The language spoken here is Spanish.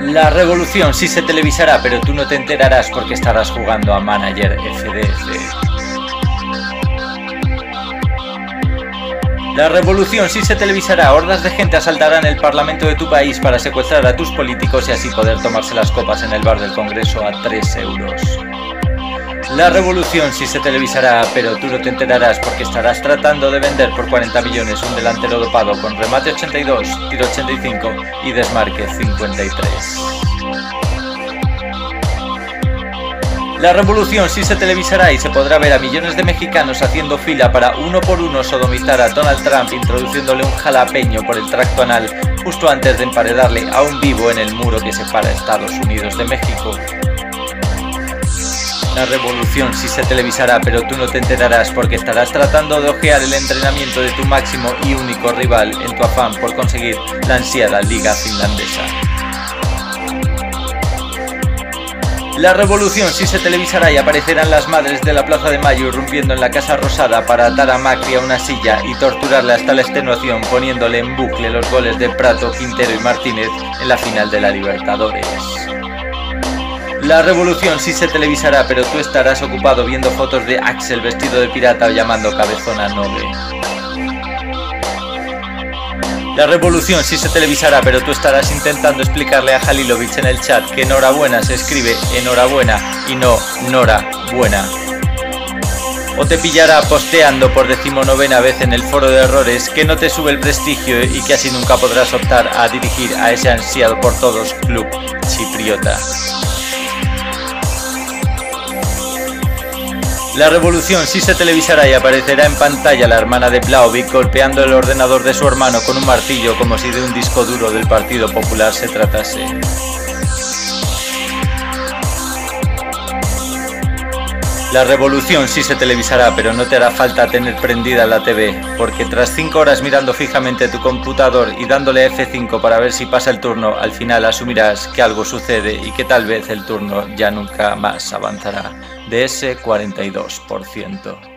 La revolución sí se televisará, pero tú no te enterarás porque estarás jugando a Manager FDF. La revolución sí se televisará, hordas de gente asaltarán el parlamento de tu país para secuestrar a tus políticos y así poder tomarse las copas en el bar del Congreso a 3 euros. La revolución sí se televisará, pero tú no te enterarás porque estarás tratando de vender por 40 millones un delantero dopado con remate 82, tiro 85 y desmarque 53. La revolución sí se televisará y se podrá ver a millones de mexicanos haciendo fila para uno por uno sodomizar a Donald Trump introduciéndole un jalapeño por el tracto anal justo antes de emparedarle a un vivo en el muro que separa Estados Unidos de México. La revolución sí se televisará, pero tú no te enterarás porque estarás tratando de ojear el entrenamiento de tu máximo y único rival en tu afán por conseguir la ansiada liga finlandesa. La revolución sí se televisará y aparecerán las madres de la Plaza de Mayo irrumpiendo en la Casa Rosada para atar a Macri a una silla y torturarle hasta la extenuación poniéndole en bucle los goles de Prato, Quintero y Martínez en la final de la Libertadores. La revolución sí se televisará, pero tú estarás ocupado viendo fotos de Axel vestido de pirata o llamando cabezona noble. La revolución sí se televisará, pero tú estarás intentando explicarle a Halilovic en el chat que enhorabuena se escribe enhorabuena y no Nora buena. O te pillará posteando por decimonovena vez en el foro de errores que no te sube el prestigio y que así nunca podrás optar a dirigir a ese ansiado por todos club chipriota. La revolución sí se televisará y aparecerá en pantalla la hermana de Blaovic golpeando el ordenador de su hermano con un martillo como si de un disco duro del Partido Popular se tratase. La revolución sí se televisará, pero no te hará falta tener prendida la TV, porque tras 5 horas mirando fijamente tu computador y dándole F5 para ver si pasa el turno, al final asumirás que algo sucede y que tal vez el turno ya nunca más avanzará de ese 42%.